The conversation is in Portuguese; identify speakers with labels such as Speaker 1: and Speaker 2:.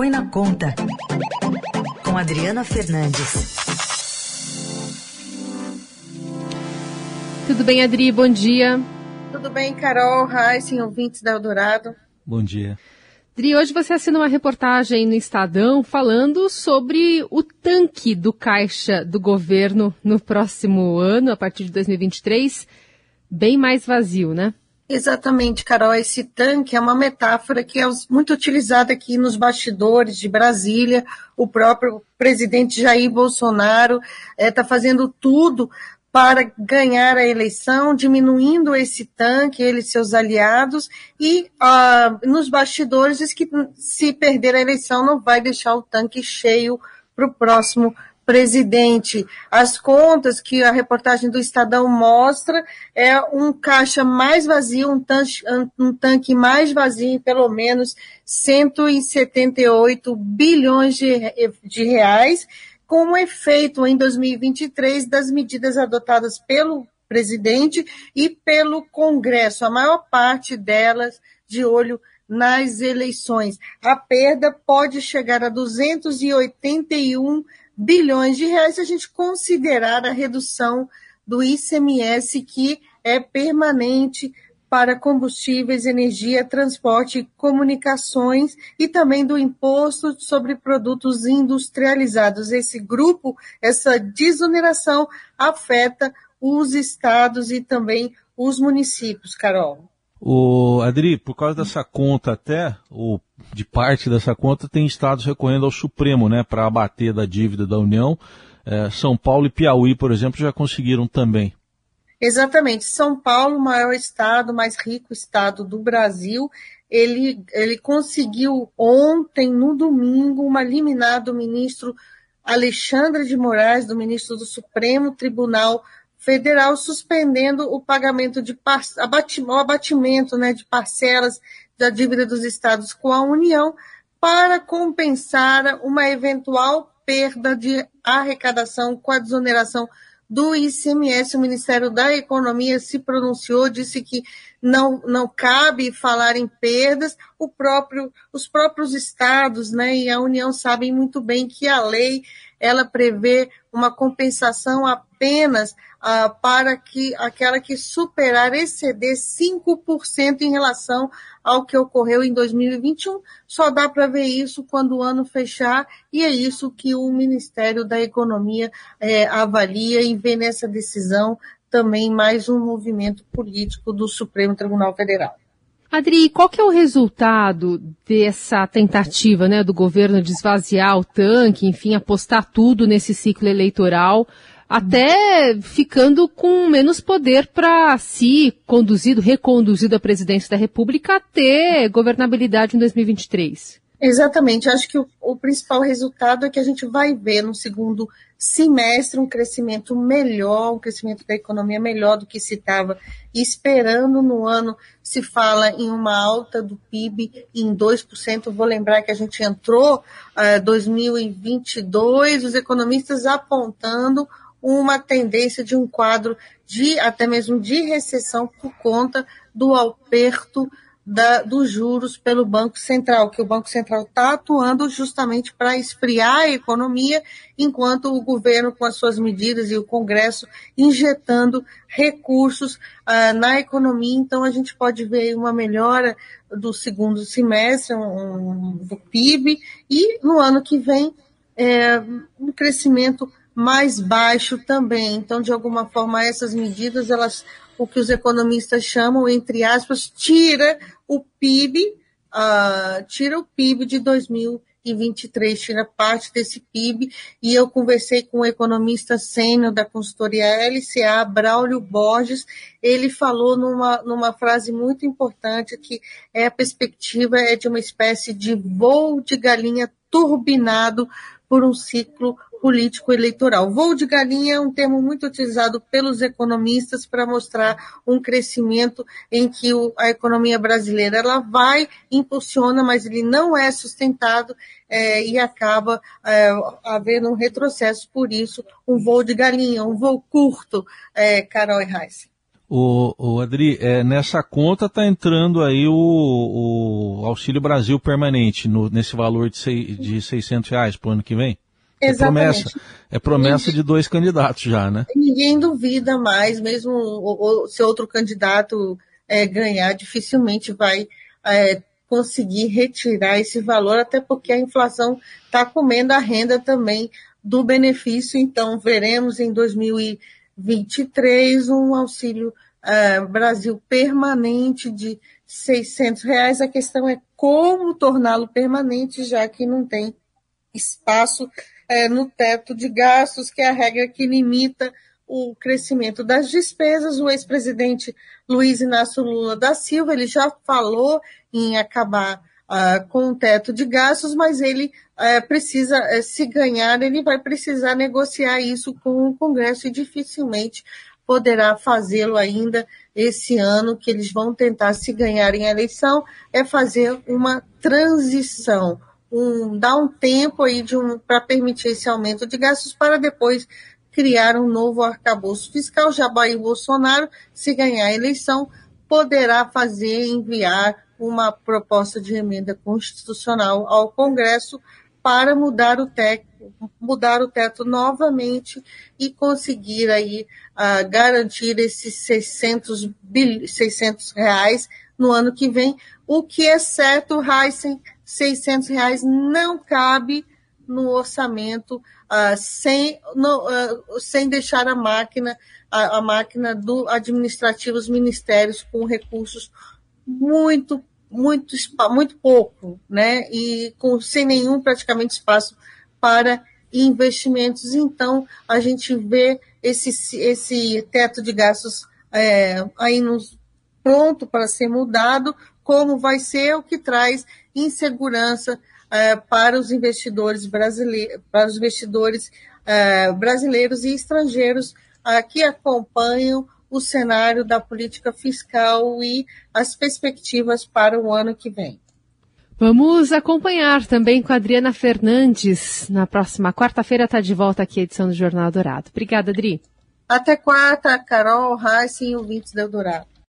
Speaker 1: Põe na Conta, com Adriana Fernandes.
Speaker 2: Tudo bem, Adri? Bom dia.
Speaker 3: Tudo bem, Carol, Heisen, ouvintes da Eldorado.
Speaker 4: Bom dia.
Speaker 2: Adri, hoje você assina uma reportagem no Estadão falando sobre o tanque do caixa do governo no próximo ano, a partir de 2023, bem mais vazio, né?
Speaker 3: Exatamente, Carol. Esse tanque é uma metáfora que é muito utilizada aqui nos bastidores de Brasília. O próprio presidente Jair Bolsonaro está eh, é, fazendo tudo para ganhar a eleição, diminuindo esse tanque, ele e seus aliados, e uh, nos bastidores diz que se perder a eleição não vai deixar o tanque cheio para o próximo presidente. As contas que a reportagem do Estadão mostra é um caixa mais vazio, um tanque, um tanque mais vazio, pelo menos 178 bilhões de, de reais, com o efeito em 2023 das medidas adotadas pelo presidente e pelo Congresso, a maior parte delas de olho nas eleições. A perda pode chegar a 281 bilhões de reais se a gente considerar a redução do ICMS que é permanente para combustíveis, energia, transporte, comunicações e também do imposto sobre produtos industrializados. Esse grupo, essa desoneração afeta os estados e também os municípios, Carol.
Speaker 4: O Adri, por causa dessa conta até, ou de parte dessa conta, tem estados recorrendo ao Supremo, né, para abater da dívida da União. É, São Paulo e Piauí, por exemplo, já conseguiram também.
Speaker 3: Exatamente. São Paulo, o maior estado, mais rico estado do Brasil, ele, ele conseguiu ontem, no domingo, uma liminar do ministro Alexandre de Moraes, do ministro do Supremo Tribunal Federal, suspendendo o pagamento de abatimento, abatimento né, de parcelas da dívida dos estados com a União para compensar uma eventual perda de arrecadação com a desoneração do ICMS. O Ministério da Economia se pronunciou, disse que não, não cabe falar em perdas. O próprio, os próprios estados né, e a União sabem muito bem que a lei ela prevê uma compensação apenas ah, para que aquela que superar, exceder 5% em relação ao que ocorreu em 2021. Só dá para ver isso quando o ano fechar, e é isso que o Ministério da Economia é, avalia e vê nessa decisão também mais um movimento político do Supremo Tribunal Federal.
Speaker 2: Adri, qual que é o resultado dessa tentativa né, do governo de esvaziar o tanque, enfim, apostar tudo nesse ciclo eleitoral, até ficando com menos poder para se conduzido, reconduzido à presidência da República ter governabilidade em 2023?
Speaker 3: Exatamente. Acho que o, o, principal resultado é que a gente vai ver no segundo semestre um crescimento melhor, um crescimento da economia melhor do que se estava esperando no ano. Se fala em uma alta do PIB em 2%. Vou lembrar que a gente entrou uh, 2022, os economistas apontando uma tendência de um quadro de até mesmo de recessão por conta do aperto da, dos juros pelo Banco Central, que o Banco Central está atuando justamente para esfriar a economia, enquanto o governo, com as suas medidas, e o Congresso injetando recursos uh, na economia. Então, a gente pode ver uma melhora do segundo semestre um, do PIB e no ano que vem é, um crescimento mais baixo também. Então, de alguma forma, essas medidas, elas o que os economistas chamam, entre aspas, tira o PIB, uh, ah, tira o PIB de 2023, tira parte desse PIB, e eu conversei com o economista sênior da consultoria LCA, Braulio Borges, ele falou numa, numa frase muito importante que é a perspectiva é de uma espécie de voo de galinha turbinado por um ciclo político eleitoral. Voo de galinha é um termo muito utilizado pelos economistas para mostrar um crescimento em que a economia brasileira ela vai, impulsiona, mas ele não é sustentado é, e acaba é, havendo um retrocesso. Por isso, um voo de galinha, um voo curto, é, Carol e Reis.
Speaker 4: O, o Adri, é, nessa conta está entrando aí o, o, Auxílio Brasil permanente, no, nesse valor de, sei, de 600 reais para o ano que vem?
Speaker 3: É Exatamente.
Speaker 4: É promessa, é promessa de dois candidatos já, né?
Speaker 3: Ninguém duvida mais, mesmo se outro candidato é, ganhar, dificilmente vai é, conseguir retirar esse valor, até porque a inflação está comendo a renda também do benefício. Então, veremos em 2020 23, um auxílio uh, Brasil permanente de 600 reais. A questão é como torná-lo permanente, já que não tem espaço uh, no teto de gastos, que é a regra que limita o crescimento das despesas. O ex-presidente Luiz Inácio Lula da Silva, ele já falou em acabar uh, com o teto de gastos, mas ele uh, precisa, uh, se ganhar, ele vai precisar negociar isso com o Congresso e dificilmente poderá fazê-lo ainda esse ano, que eles vão tentar, se ganharem a eleição, é fazer uma transição, um, dar um tempo aí um, para permitir esse aumento de gastos para depois criar um novo arcabouço fiscal. Jair Bolsonaro, se ganhar a eleição, poderá fazer, enviar uma proposta de emenda constitucional ao Congresso para mudar o teto, mudar o teto novamente e conseguir aí uh, garantir esses 600, 600 reais no ano que vem, o que é certo, Heisen, 600 reais não cabe no orçamento uh, sem, no, uh, sem deixar a máquina, a, a máquina do administrativo, os ministérios com recursos muito muito, muito pouco, né? E com, sem nenhum praticamente espaço para investimentos. Então, a gente vê esse, esse teto de gastos é, aí nos, pronto para ser mudado, como vai ser o que traz insegurança é, para os investidores brasileiros, para os investidores é, brasileiros e estrangeiros é, que acompanham o cenário da política fiscal e as perspectivas para o ano que vem.
Speaker 2: Vamos acompanhar também com a Adriana Fernandes. Na próxima quarta-feira está de volta aqui a edição do Jornal Dourado. Obrigada, Adri.
Speaker 3: Até quarta, Carol, Heisen e ouvintes do Eldorado.